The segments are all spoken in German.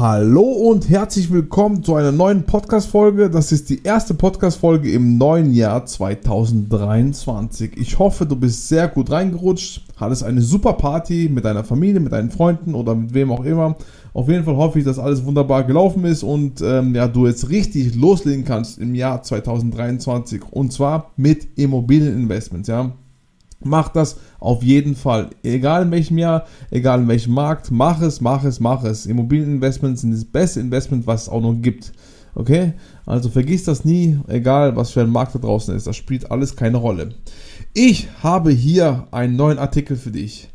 Hallo und herzlich willkommen zu einer neuen Podcast-Folge. Das ist die erste Podcast-Folge im neuen Jahr 2023. Ich hoffe, du bist sehr gut reingerutscht, hattest eine super Party mit deiner Familie, mit deinen Freunden oder mit wem auch immer. Auf jeden Fall hoffe ich, dass alles wunderbar gelaufen ist und ähm, ja, du jetzt richtig loslegen kannst im Jahr 2023 und zwar mit Immobilieninvestments. Ja, Mach das auf jeden Fall. Egal in welchem Jahr, egal in welchem Markt, mach es, mach es, mach es. Immobilieninvestments sind das beste Investment, was es auch noch gibt. Okay? Also vergiss das nie, egal was für ein Markt da draußen ist. Das spielt alles keine Rolle. Ich habe hier einen neuen Artikel für dich.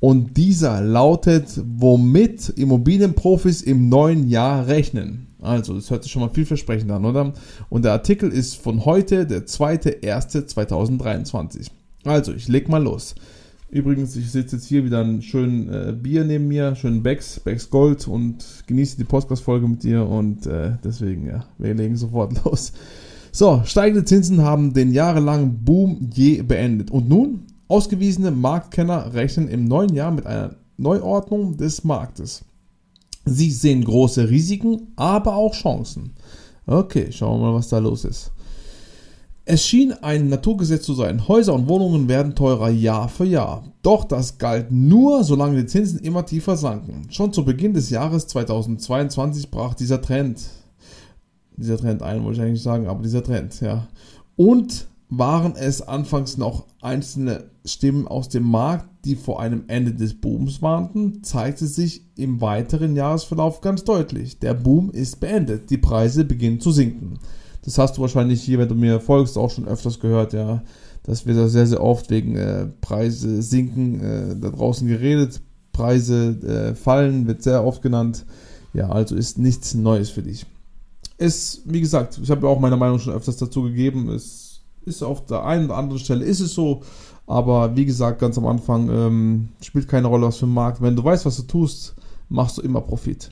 Und dieser lautet, womit Immobilienprofis im neuen Jahr rechnen. Also, das hört sich schon mal vielversprechend an, oder? Und der Artikel ist von heute, der 2.1.2023. Also, ich leg mal los. Übrigens, ich sitze jetzt hier wieder ein schönes äh, Bier neben mir, schön Becks, Becks Gold und genieße die Podcast-Folge mit dir und äh, deswegen, ja, wir legen sofort los. So, steigende Zinsen haben den jahrelangen Boom je beendet. Und nun? Ausgewiesene Marktkenner rechnen im neuen Jahr mit einer Neuordnung des Marktes. Sie sehen große Risiken, aber auch Chancen. Okay, schauen wir mal, was da los ist. Es schien ein Naturgesetz zu sein. Häuser und Wohnungen werden teurer Jahr für Jahr. Doch das galt nur, solange die Zinsen immer tiefer sanken. Schon zu Beginn des Jahres 2022 brach dieser Trend, dieser Trend ein, wollte ich eigentlich sagen, aber dieser Trend, ja. Und waren es anfangs noch einzelne Stimmen aus dem Markt, die vor einem Ende des Booms warnten, zeigte sich im weiteren Jahresverlauf ganz deutlich. Der Boom ist beendet, die Preise beginnen zu sinken. Das hast du wahrscheinlich hier, wenn du mir folgst, auch schon öfters gehört, ja. Das wird da sehr, sehr oft wegen äh, Preise sinken äh, da draußen geredet. Preise äh, fallen wird sehr oft genannt. Ja, also ist nichts Neues für dich. Es, wie gesagt, ich habe auch meine Meinung schon öfters dazu gegeben. Es ist auf der einen oder anderen Stelle ist es so, aber wie gesagt, ganz am Anfang ähm, spielt keine Rolle, was für ein Markt. Wenn du weißt, was du tust, machst du immer Profit.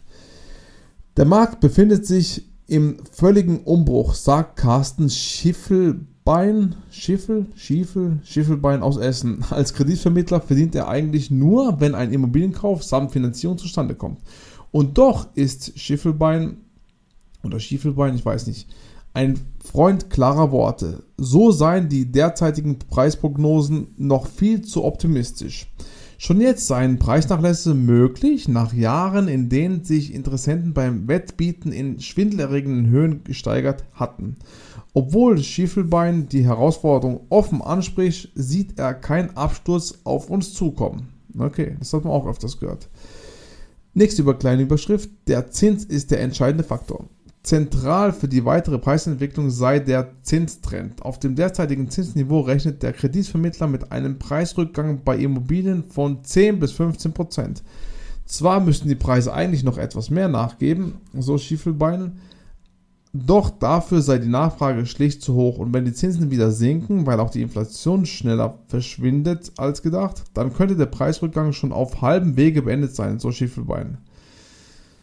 Der Markt befindet sich im völligen Umbruch, sagt Carsten Schiffelbein, Schiffel, Schiefel, Schiffelbein aus Essen. Als Kreditvermittler verdient er eigentlich nur, wenn ein Immobilienkauf samt Finanzierung zustande kommt. Und doch ist Schiffelbein oder Schiefelbein, ich weiß nicht, ein Freund klarer Worte. So seien die derzeitigen Preisprognosen noch viel zu optimistisch. Schon jetzt seien Preisnachlässe möglich, nach Jahren, in denen sich Interessenten beim Wettbieten in schwindelerregenden Höhen gesteigert hatten. Obwohl Schiefelbein die Herausforderung offen anspricht, sieht er keinen Absturz auf uns zukommen. Okay, das hat man auch öfters gehört. Nächste über kleine Überschrift. Der Zins ist der entscheidende Faktor. Zentral für die weitere Preisentwicklung sei der Zinstrend. Auf dem derzeitigen Zinsniveau rechnet der Kreditvermittler mit einem Preisrückgang bei Immobilien von 10 bis 15 Prozent. Zwar müssten die Preise eigentlich noch etwas mehr nachgeben, so Schiefelbein, doch dafür sei die Nachfrage schlicht zu hoch und wenn die Zinsen wieder sinken, weil auch die Inflation schneller verschwindet als gedacht, dann könnte der Preisrückgang schon auf halbem Wege beendet sein, so Schiefelbein.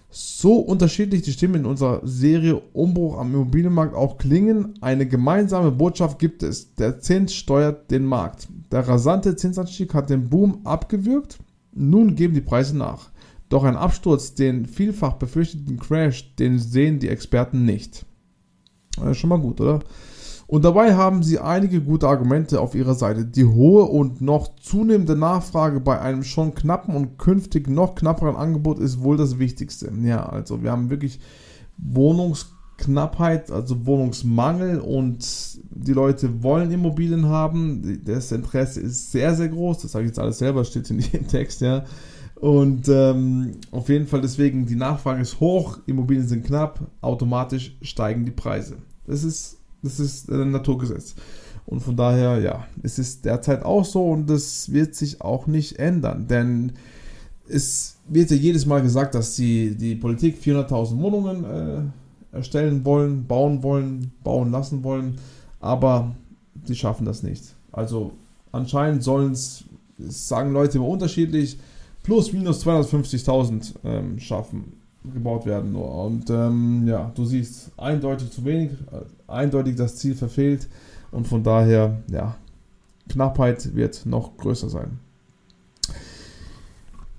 So unterschiedlich die Stimmen in unserer Serie Umbruch am Immobilienmarkt auch klingen, eine gemeinsame Botschaft gibt es. Der Zins steuert den Markt. Der rasante Zinsanstieg hat den Boom abgewürgt. Nun geben die Preise nach. Doch ein Absturz, den vielfach befürchteten Crash, den sehen die Experten nicht. Ist schon mal gut, oder? Und dabei haben sie einige gute Argumente auf ihrer Seite. Die hohe und noch zunehmende Nachfrage bei einem schon knappen und künftig noch knapperen Angebot ist wohl das Wichtigste. Ja, also wir haben wirklich Wohnungsknappheit, also Wohnungsmangel und die Leute wollen Immobilien haben. Das Interesse ist sehr, sehr groß. Das sage ich jetzt alles selber, steht in dem Text, ja. Und ähm, auf jeden Fall deswegen, die Nachfrage ist hoch, Immobilien sind knapp, automatisch steigen die Preise. Das ist Das ist ein Naturgesetz. Und von daher, ja, es ist derzeit auch so und das wird sich auch nicht ändern, denn es wird ja jedes Mal gesagt, dass die, die Politik 400.000 Wohnungen äh, erstellen wollen, bauen wollen, bauen lassen wollen, aber die schaffen das nicht. Also anscheinend sollen es, sagen Leute immer unterschiedlich, plus minus 250.000 ähm, schaffen, gebaut werden nur. Und ähm, ja, du siehst eindeutig zu wenig, äh, eindeutig das Ziel verfehlt und von daher, ja, Knappheit wird noch größer sein.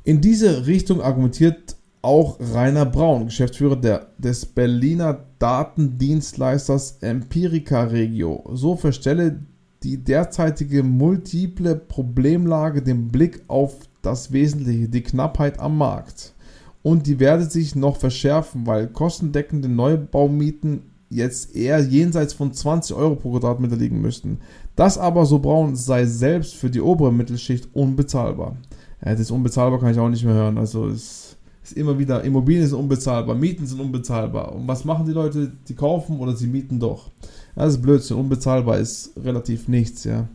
In diese Richtung argumentiert auch Rainer Braun, Geschäftsführer der, des Berliner Datendienstleisters Empirica Regio. So verstelle die derzeitige multiple Problemlage den Blick auf das Wesentliche, die Knappheit am Markt. Und die werde sich noch verschärfen, weil kostendeckende Neubaumieten jetzt eher jenseits von 20 Euro pro Quadratmeter liegen müssten. Das aber, so Braun, sei selbst für die obere Mittelschicht unbezahlbar ja, das ist unbezahlbar, kann ich auch nicht mehr hören. Also es ist immer wieder, Immobilien sind unbezahlbar, Mieten sind unbezahlbar. Und was machen die Leute? Die kaufen oder sie mieten doch. Ja, das ist Blödsinn. Unbezahlbar ist relativ nichts, ja.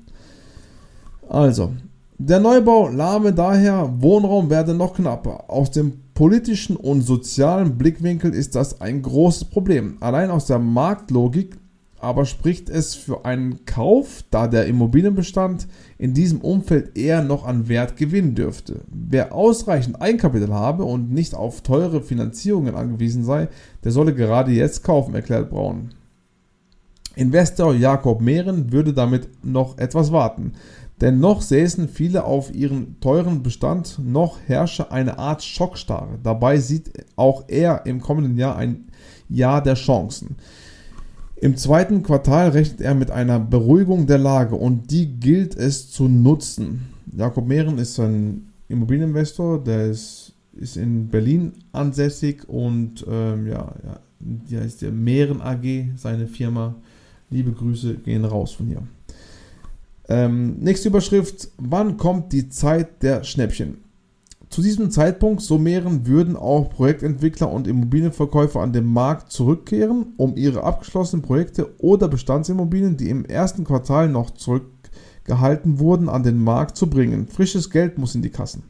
Also, der Neubau lahme daher, Wohnraum werde noch knapper. Aus dem politischen und sozialen Blickwinkel ist das ein großes Problem. Allein aus der Marktlogik aber spricht es für einen Kauf, da der Immobilienbestand in diesem Umfeld eher noch an Wert gewinnen dürfte. Wer ausreichend Eigenkapital habe und nicht auf teure Finanzierungen angewiesen sei, der solle gerade jetzt kaufen, erklärt Braun. Investor Jakob Mehren würde damit noch etwas warten, denn noch säßen viele auf ihren teuren Bestand, noch herrsche eine Art Schockstarre. Dabei sieht auch er im kommenden Jahr ein Jahr der Chancen. Im zweiten Quartal rechnet er mit einer Beruhigung der Lage und die gilt es zu nutzen. Jakob Mehren ist ein Immobilieninvestor, der ist, ist in Berlin ansässig und ähm, ja, ja, die heißt der Mehren AG, seine Firma. Liebe Grüße gehen raus von hier. Ähm, nächste Überschrift: Wann kommt die Zeit der Schnäppchen? Zu diesem Zeitpunkt, so mehren, würden auch Projektentwickler und Immobilienverkäufer an den Markt zurückkehren, um ihre abgeschlossenen Projekte oder Bestandsimmobilien, die im ersten Quartal noch zurückgehalten wurden, an den Markt zu bringen. Frisches Geld muss in die Kassen.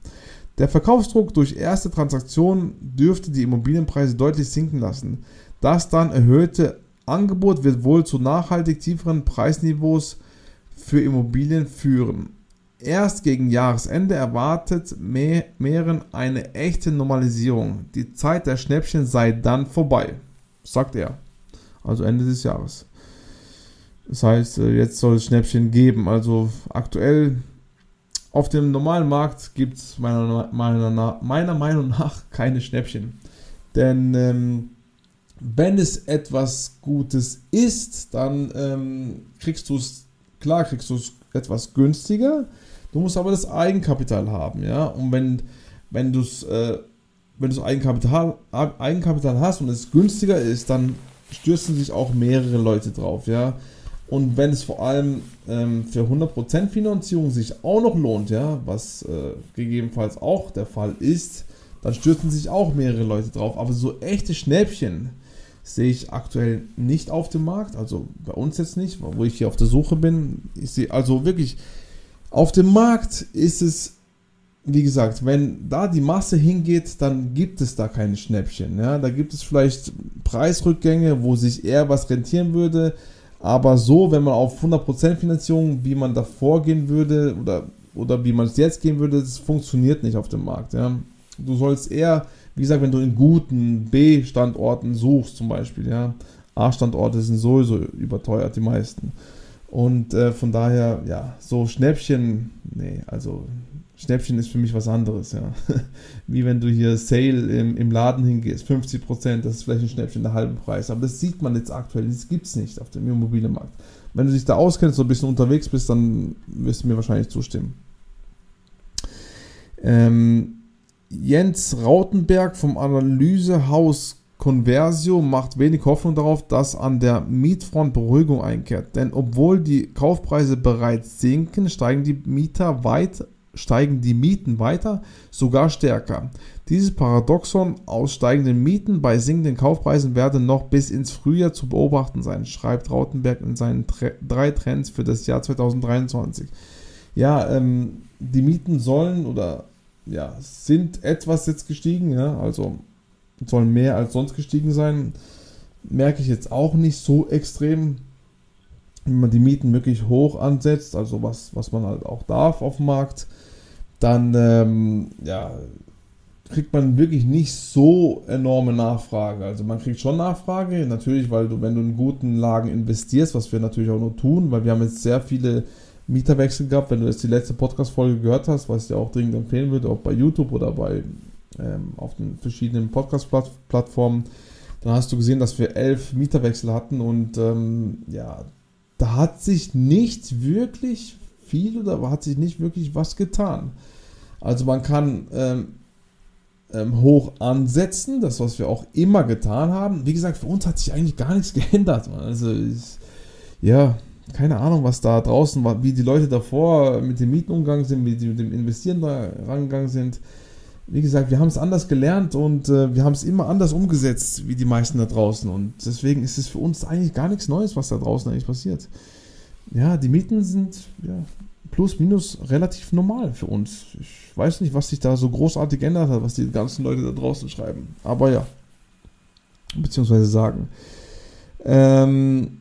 Der Verkaufsdruck durch erste Transaktionen dürfte die Immobilienpreise deutlich sinken lassen. Das dann erhöhte Angebot wird wohl zu nachhaltig tieferen Preisniveaus für Immobilien führen. Erst gegen Jahresende erwartet Mehren eine echte Normalisierung. Die Zeit der Schnäppchen sei dann vorbei, sagt er. Also Ende des Jahres. Das heißt, äh, jetzt soll es Schnäppchen geben. Also aktuell auf dem normalen Markt gibt es meiner, meiner, meiner, Meinung nach keine Schnäppchen. Denn ähm, wenn es etwas Gutes ist, dann ähm, kriegst du es, klar kriegst du es etwas günstiger, Du musst aber das Eigenkapital haben, ja. Und wenn, wenn du es äh, wenn du Eigenkapital, Eigenkapital hast und es günstiger ist, dann stürzen sich auch mehrere Leute drauf, ja. Und wenn es vor allem ähm, für 100% Finanzierung sich auch noch lohnt, ja, was äh, gegebenenfalls auch der Fall ist, dann stürzen sich auch mehrere Leute drauf. Aber so echte Schnäppchen sehe ich aktuell nicht auf dem Markt, also bei uns jetzt nicht, wo ich hier auf der Suche bin. Ich sehe also wirklich auf dem Markt ist es, wie gesagt, wenn da die Masse hingeht, dann gibt es da keine Schnäppchen. Ja? Da gibt es vielleicht Preisrückgänge, wo sich eher was rentieren würde. Aber so, wenn man auf 100% Finanzierung, wie man da vorgehen würde oder, oder wie man es jetzt gehen würde, das funktioniert nicht auf dem Markt. Ja? Du sollst eher, wie gesagt, wenn du in guten B-Standorten suchst zum Beispiel, ja, A-Standorte sind sowieso überteuert, die meisten. Und äh, von daher, ja, so Schnäppchen, nee, also Schnäppchen ist für mich was anderes, ja. Wie wenn du hier Sale im, im Laden hingehst, 50%, das ist vielleicht ein Schnäppchen der halben Preis. Aber das sieht man jetzt aktuell, das gibt es nicht auf dem Immobilienmarkt. Wenn du dich da auskennst, so ein bisschen unterwegs bist, dann wirst du mir wahrscheinlich zustimmen. Ähm, Jens Rautenberg vom Analysehaus Conversio macht wenig Hoffnung darauf, dass an der Mietfront Beruhigung einkehrt, denn obwohl die Kaufpreise bereits sinken, steigen die Mieter weit steigen die Mieten weiter, sogar stärker. Dieses Paradoxon aus steigenden Mieten bei sinkenden Kaufpreisen werde noch bis ins Frühjahr zu beobachten sein, schreibt Rautenberg in seinen drei Trends für das Jahr 2023. Ja, ähm, die Mieten sollen oder ja, sind etwas jetzt gestiegen, ja, also sollen mehr als sonst gestiegen sein. Merke ich jetzt auch nicht so extrem wenn man die Mieten wirklich hoch ansetzt, also was, was man halt auch darf auf dem Markt, dann ähm, ja, kriegt man wirklich nicht so enorme Nachfrage. Also man kriegt schon Nachfrage, natürlich, weil du, wenn du in guten Lagen investierst, was wir natürlich auch nur tun, weil wir haben jetzt sehr viele Mieterwechsel gehabt. Wenn du jetzt die letzte Podcast-Folge gehört hast, was ich dir auch dringend empfehlen würde, ob bei YouTube oder bei ähm, auf den verschiedenen Podcast-Plattformen, dann hast du gesehen, dass wir elf Mieterwechsel hatten und ähm, ja, da hat sich nicht wirklich viel oder hat sich nicht wirklich was getan. Also man kann ähm, ähm, hoch ansetzen, das was wir auch immer getan haben. Wie gesagt, für uns hat sich eigentlich gar nichts geändert. Also ich, ja, keine Ahnung, was da draußen war, wie die Leute davor mit dem Mieten umgegangen sind, wie die mit dem Investieren da rangegangen sind. Wie gesagt, wir haben es anders gelernt und äh, wir haben es immer anders umgesetzt, wie die meisten da draußen. Und deswegen ist es für uns eigentlich gar nichts Neues, was da draußen eigentlich passiert. Ja, die Mieten sind ja, plus minus relativ normal für uns. Ich weiß nicht, was sich da so großartig geändert hat, was die ganzen Leute da draußen schreiben. Aber ja, beziehungsweise sagen. Ähm,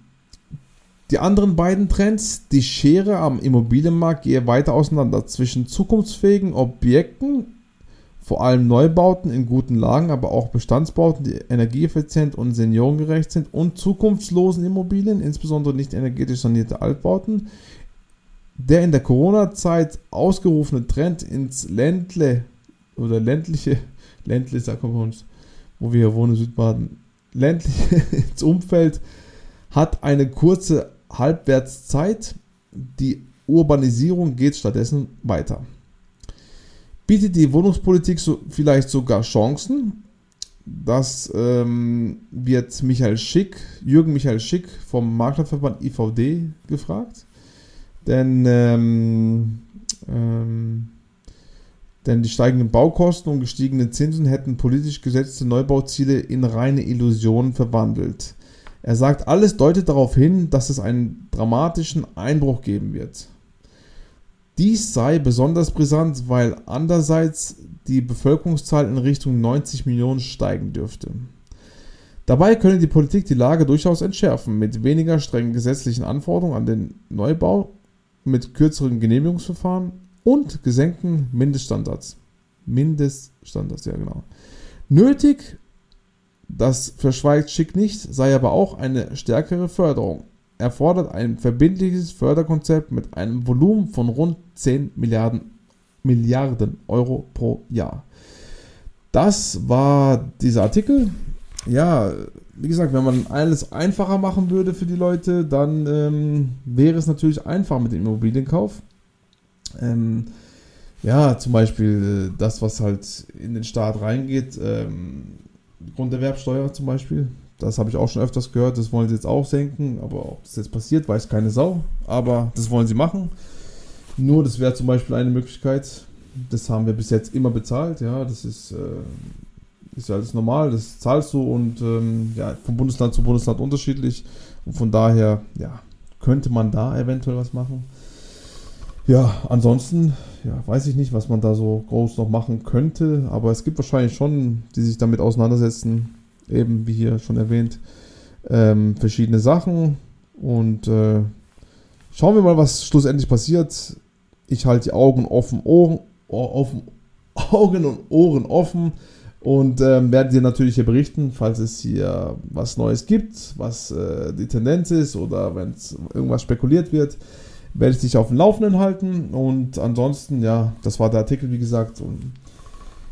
die anderen beiden Trends, die Schere am Immobilienmarkt gehe weiter auseinander zwischen zukunftsfähigen Objekten vor allem Neubauten in guten Lagen, aber auch Bestandsbauten, die energieeffizient und seniorengerecht sind und zukunftslosen Immobilien, insbesondere nicht energetisch sanierte Altbauten. Der in der Corona-Zeit ausgerufene Trend ins Ländle oder ländliche, Ländle sagt man uns, wo wir hier wohnen, Südbaden, ländliche ins Umfeld hat eine kurze Halbwertszeit. Die Urbanisierung geht stattdessen weiter. Bietet die Wohnungspolitik so, vielleicht sogar Chancen? Das ähm, wird Michael Schick, Jürgen Michael Schick vom Maklerverband IVD gefragt. Denn, ähm, ähm, denn die steigenden Baukosten und gestiegenen Zinsen hätten politisch gesetzte Neubauziele in reine Illusionen verwandelt. Er sagt, alles deutet darauf hin, dass es einen dramatischen Einbruch geben wird. Dies sei besonders brisant, weil andererseits die Bevölkerungszahl in Richtung 90 Millionen steigen dürfte. Dabei könne die Politik die Lage durchaus entschärfen, mit weniger strengen gesetzlichen Anforderungen an den Neubau, mit kürzeren Genehmigungsverfahren und gesenkten Mindeststandards. Mindeststandards, ja genau. Nötig, das verschweigt Schick nicht, sei aber auch eine stärkere Förderung erfordert ein verbindliches Förderkonzept mit einem Volumen von rund 10 Milliarden, Milliarden Euro pro Jahr. Das war dieser Artikel. Ja, wie gesagt, wenn man alles einfacher machen würde für die Leute, dann ähm, wäre es natürlich einfach mit dem Immobilienkauf. Ähm, ja, zum Beispiel äh, das, was halt in den Staat reingeht, ähm, Grunderwerbsteuer zum Beispiel, das habe ich auch schon öfters gehört, das wollen sie jetzt auch senken, aber ob das jetzt passiert, weiß keine Sau. Aber das wollen sie machen. Nur, das wäre zum Beispiel eine Möglichkeit. Das haben wir bis jetzt immer bezahlt, ja, das ist, äh, ist ja alles normal, das zahlst du und ähm, ja, vom Bundesland zu Bundesland unterschiedlich. Und von daher, ja, könnte man da eventuell was machen. Ja, ansonsten, ja, weiß ich nicht, was man da so groß noch machen könnte, aber es gibt wahrscheinlich schon, die sich damit auseinandersetzen eben wie hier schon erwähnt, ähm, verschiedene Sachen und äh, schauen wir mal, was schlussendlich passiert. Ich halte die Augen offen, Ohren, offen, Augen und Ohren offen und ähm, werde dir natürlich hier berichten, falls es hier was Neues gibt, was äh, die Tendenz ist oder wenn irgendwas spekuliert wird, werde ich dich auf dem Laufenden halten und ansonsten, ja, das war der Artikel, wie gesagt, und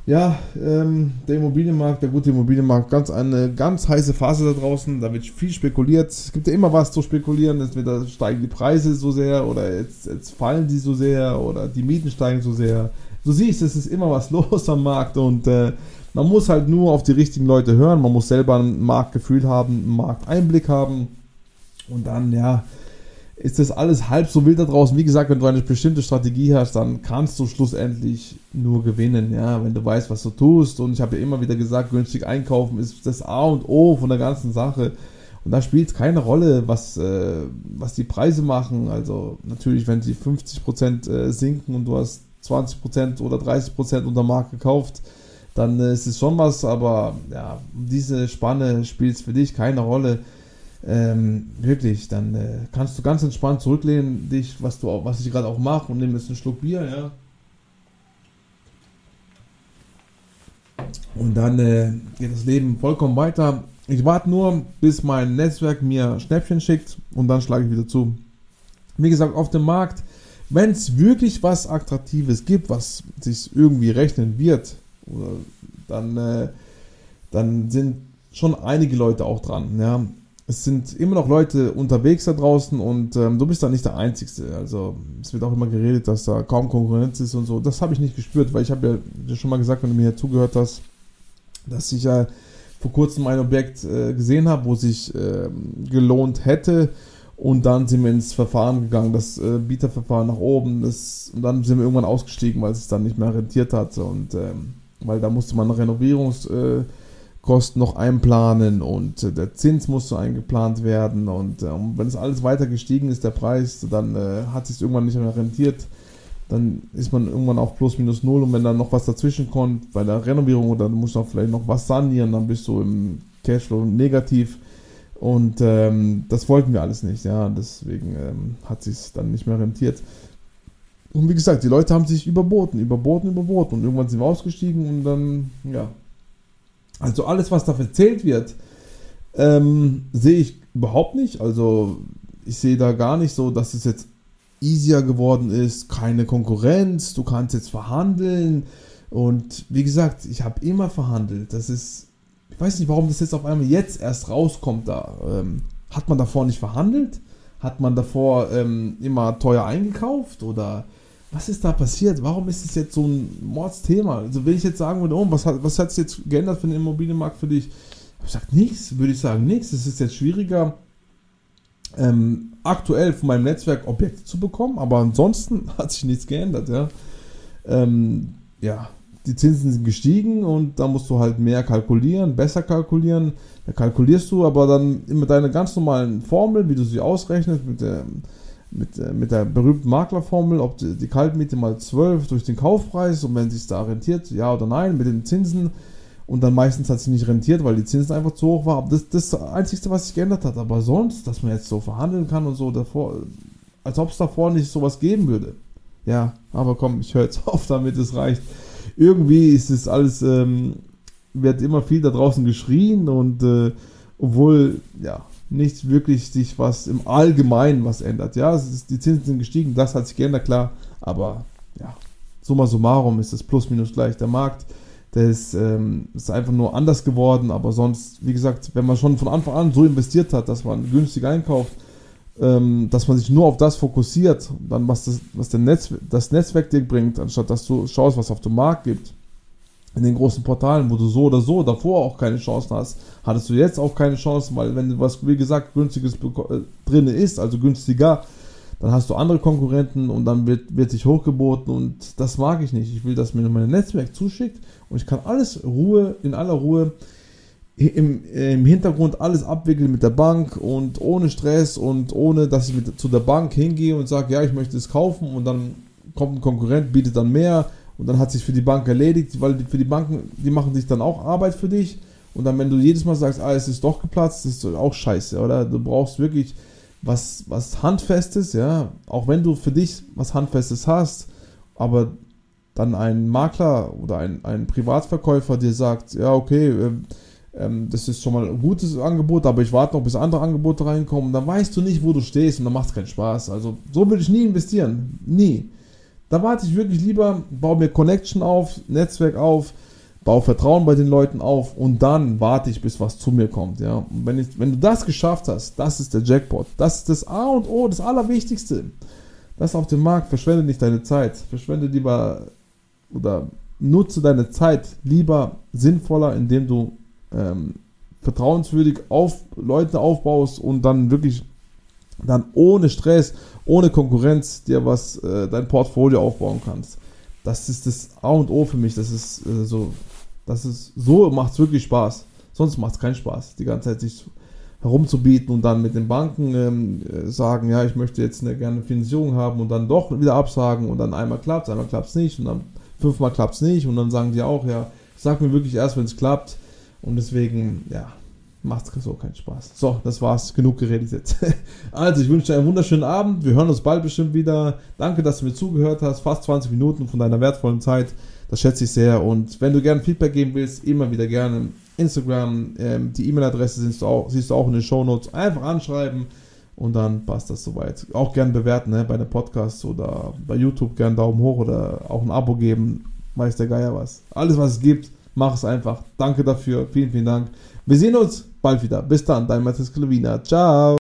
ja, ähm, der Immobilienmarkt, der gute Immobilienmarkt, ganz eine ganz heiße Phase da draußen. Da wird viel spekuliert. Es gibt ja immer was zu spekulieren. Entweder steigen die Preise so sehr oder jetzt, jetzt fallen die so sehr oder die Mieten steigen so sehr. Du siehst, es ist immer was los am Markt und äh, man muss halt nur auf die richtigen Leute hören. Man muss selber ein Marktgefühl haben, einen Markteinblick haben und dann, ja, ist das alles halb so wild da draußen. Wie gesagt, wenn du eine bestimmte Strategie hast, dann kannst du schlussendlich nur gewinnen, ja, wenn du weißt, was du tust. Und ich habe ja immer wieder gesagt, günstig einkaufen ist das A und O von der ganzen Sache. Und da spielt es keine Rolle, was, äh, was die Preise machen. Also natürlich, wenn sie 50% äh, sinken und du hast 20% oder 30% unter Markt gekauft, dann äh, ist es schon was, aber ja, diese Spanne spielt für dich keine Rolle ähm, wirklich, dann äh, kannst du ganz entspannt zurücklehnen, dich, was du auch, was ich gerade auch mache und nimm jetzt einen Schluck Bier, ja. Und dann äh, geht das Leben vollkommen weiter. Ich warte nur, bis mein Netzwerk mir Schnäppchen schickt und dann schlage ich wieder zu. Wie gesagt, auf dem Markt, wenn es wirklich was Attraktives gibt, was sich irgendwie rechnen wird, dann, äh, dann sind schon einige Leute auch dran. Ja es sind immer noch Leute unterwegs da draußen und ähm, du bist da nicht der Einzige. Also es wird auch immer geredet, dass da kaum Konkurrenz ist und so. Das habe ich nicht gespürt, weil ich habe ja schon mal gesagt, wenn du mir hier zugehört hast, dass ich ja vor kurzem ein Objekt äh, gesehen habe, wo sich äh, gelohnt hätte und dann sind wir ins Verfahren gegangen, das äh, Bieterverfahren nach oben das, und dann sind wir irgendwann ausgestiegen, weil es dann nicht mehr rentiert hatte und ähm, weil da musste man eine Renovierungs äh, Kosten noch einplanen und äh, der Zins musste eingeplant werden und äh, wenn es alles weiter gestiegen ist, der Preis, dann äh, hat sich irgendwann nicht mehr rentiert. Dann ist man irgendwann auf plus minus null und wenn dann noch was dazwischen kommt bei der Renovierung oder du musst auch vielleicht noch was sanieren, dann bist du im Cashflow negativ und ähm, das wollten wir alles nicht, ja, deswegen ähm, hat sich dann nicht mehr rentiert. Und wie gesagt, die Leute haben sich überboten, überboten, überboten und irgendwann sind wir ausgestiegen und dann, ja, also alles, was da erzählt wird, ähm, sehe ich überhaupt nicht. Also ich sehe da gar nicht so, dass es jetzt easier geworden ist, keine Konkurrenz, du kannst jetzt verhandeln. Und wie gesagt, ich habe immer verhandelt. Das ist, ich weiß nicht, warum das jetzt auf einmal jetzt erst rauskommt da. Ähm, hat man davor nicht verhandelt? Hat man davor ähm, immer teuer eingekauft? Oder was ist da passiert? Warum ist es jetzt so ein Mordsthema? Also wenn ich jetzt sagen würde, oh, was hat was hat es jetzt geändert für den Immobilienmarkt für dich? Ich sage nichts, würde ich sagen, nichts. Es ist jetzt schwieriger, ähm, aktuell von meinem Netzwerk Objekte zu bekommen, aber ansonsten hat sich nichts geändert, ja. Ähm, ja, die Zinsen sind gestiegen und da musst du halt mehr kalkulieren, besser kalkulieren. Da kalkulierst du aber dann mit deiner ganz normalen Formel, wie du sie ausrechnest, mit der mit, äh, mit der berühmten Maklerformel, ob die, die Kaltmiete mal 12 durch den Kaufpreis und wenn sich da rentiert, ja oder nein, mit den Zinsen. Und dann meistens hat es nicht rentiert, weil die Zinsen einfach zu hoch waren. Das, das ist das Einzige, was sich geändert hat. Aber sonst, dass man jetzt so verhandeln kann und so davor, als ob es davor nicht sowas geben würde. Ja, aber komm, ich höre jetzt auf damit, es reicht. Irgendwie ist es alles, ähm, wird immer viel da draußen geschrien und äh, obwohl, ja, nicht wirklich sich was im Allgemeinen was ändert. Ja, ist, die Zinsen sind gestiegen, das hat sich geändert, klar, aber ja, summa summarum ist es plus minus gleich. Der Markt, der ist, ähm, ist einfach nur anders geworden, aber sonst, wie gesagt, wenn man schon von Anfang an so investiert hat, dass man günstig einkauft, ähm, dass man sich nur auf das fokussiert, dann was das, was der Netz, das Netzwerk dir bringt, anstatt dass du schaust, was auf dem Markt gibt in den großen Portalen, wo du so oder so davor auch keine Chancen hast, hattest du jetzt auch keine Chancen, weil wenn was, wie gesagt, günstiges äh, drin ist, also günstiger, dann hast du andere Konkurrenten und dann wird, wird sich hochgeboten und das mag ich nicht. Ich will, dass mir mein Netzwerk zuschickt und ich kann alles Ruhe, in aller Ruhe im, im Hintergrund alles abwickeln mit der Bank und ohne Stress und ohne, dass ich mit, zu der Bank hingehe und sage, ja, ich möchte es kaufen und dann kommt ein Konkurrent, bietet dann mehr und dann hat sich für die Bank erledigt, weil für die Banken, die machen sich dann auch Arbeit für dich und dann, wenn du jedes Mal sagst, ah, es ist doch geplatzt, ist auch scheiße, oder? Du brauchst wirklich was, was Handfestes, ja, auch wenn du für dich was Handfestes hast, aber dann ein Makler oder ein, ein Privatverkäufer dir sagt, ja, okay, ähm, ähm, das ist schon mal ein gutes Angebot, aber ich warte noch, bis andere Angebote reinkommen, dann weißt du nicht, wo du stehst und dann macht es keinen Spaß. Also so würde ich nie investieren, nie. Da warte ich wirklich lieber, baue mir Connection auf, Netzwerk auf, baue Vertrauen bei den Leuten auf und dann warte ich, bis was zu mir kommt. Ja? Und wenn, ich, wenn du das geschafft hast, das ist der Jackpot. Das ist das A und O, das Allerwichtigste. Das auf dem Markt, verschwende nicht deine Zeit. Verschwende lieber oder nutze deine Zeit lieber sinnvoller, indem du ähm, vertrauenswürdig auf Leute aufbaust und dann wirklich dann ohne Stress, ohne Konkurrenz dir was, äh, dein Portfolio aufbauen kannst. Das ist das A und O für mich. Das ist äh, so, das ist, so macht es wirklich Spaß. Sonst macht es keinen Spaß, die ganze Zeit sich herumzubieten und dann mit den Banken ähm, sagen, ja, ich möchte jetzt eine gerne Finanzierung haben und dann doch wieder absagen und dann einmal klappt einmal klappt es nicht und dann fünfmal klappt es nicht und dann sagen die auch, ja, sag mir wirklich erst, wenn es klappt und deswegen, ja, macht es so keinen Spaß. So, das war's. Genug geredet jetzt. Also, ich wünsche dir einen wunderschönen Abend. Wir hören uns bald bestimmt wieder. Danke, dass du mir zugehört hast. Fast 20 Minuten von deiner wertvollen Zeit. Das schätze ich sehr. Und wenn du gerne Feedback geben willst, immer wieder gerne. Instagram, ähm, die E-Mail-Adresse siehst du, auch, siehst du auch in den Show Notes. Einfach anschreiben und dann passt das soweit. Auch gerne bewerten ne, bei den Podcasts oder bei YouTube gerne Daumen hoch oder auch ein Abo geben. Weiß der Geier was. Alles, was es gibt, mach es einfach. Danke dafür. Vielen, vielen Dank. Wir sehen uns bald wieder. Bis dann, dein Matthias Klawina. Ciao.